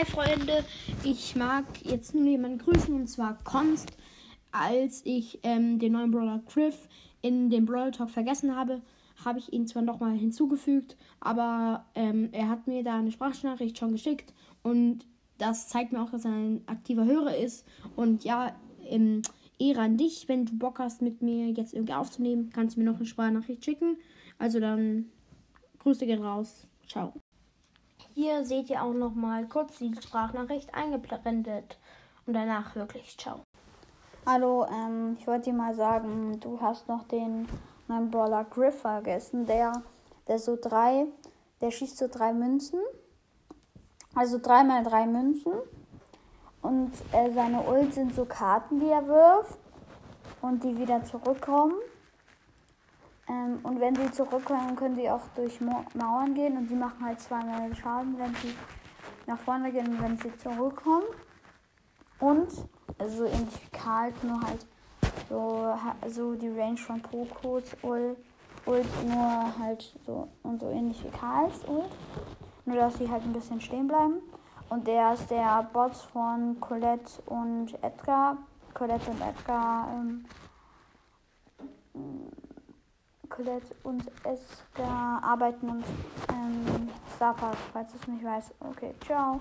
Hi Freunde, ich mag jetzt nur jemanden grüßen und zwar Konst. Als ich ähm, den neuen Brawler Griff in dem Brawl Talk vergessen habe, habe ich ihn zwar nochmal hinzugefügt, aber ähm, er hat mir da eine Sprachnachricht schon geschickt und das zeigt mir auch, dass er ein aktiver Hörer ist. Und ja, ähm, Ehre an dich, wenn du Bock hast, mit mir jetzt irgendwie aufzunehmen, kannst du mir noch eine Sprachnachricht schicken. Also dann Grüße gehen raus. Ciao. Hier seht ihr auch noch mal kurz die Sprachnachricht eingeblendet und danach wirklich ciao. Hallo, ähm, ich wollte dir mal sagen, du hast noch den neuen Brawler Griff vergessen, der, der so drei, der schießt so drei Münzen, also dreimal drei Münzen und äh, seine Ult sind so Karten, die er wirft und die wieder zurückkommen. Ähm, und wenn sie zurückkommen, können sie auch durch Mauern gehen und sie machen halt zweimal Schaden, wenn sie nach vorne gehen und wenn sie zurückkommen. Und, also ähnlich wie Karl, nur halt so, so die Range von Pokos Ult, Ult nur halt so und so ähnlich wie Karls Ult. Nur dass sie halt ein bisschen stehen bleiben. Und der ist der Bots von Colette und Edgar. Colette und Edgar ähm, Colette und Eska arbeiten und ähm, Starpark, falls du es nicht weißt. Okay, ciao.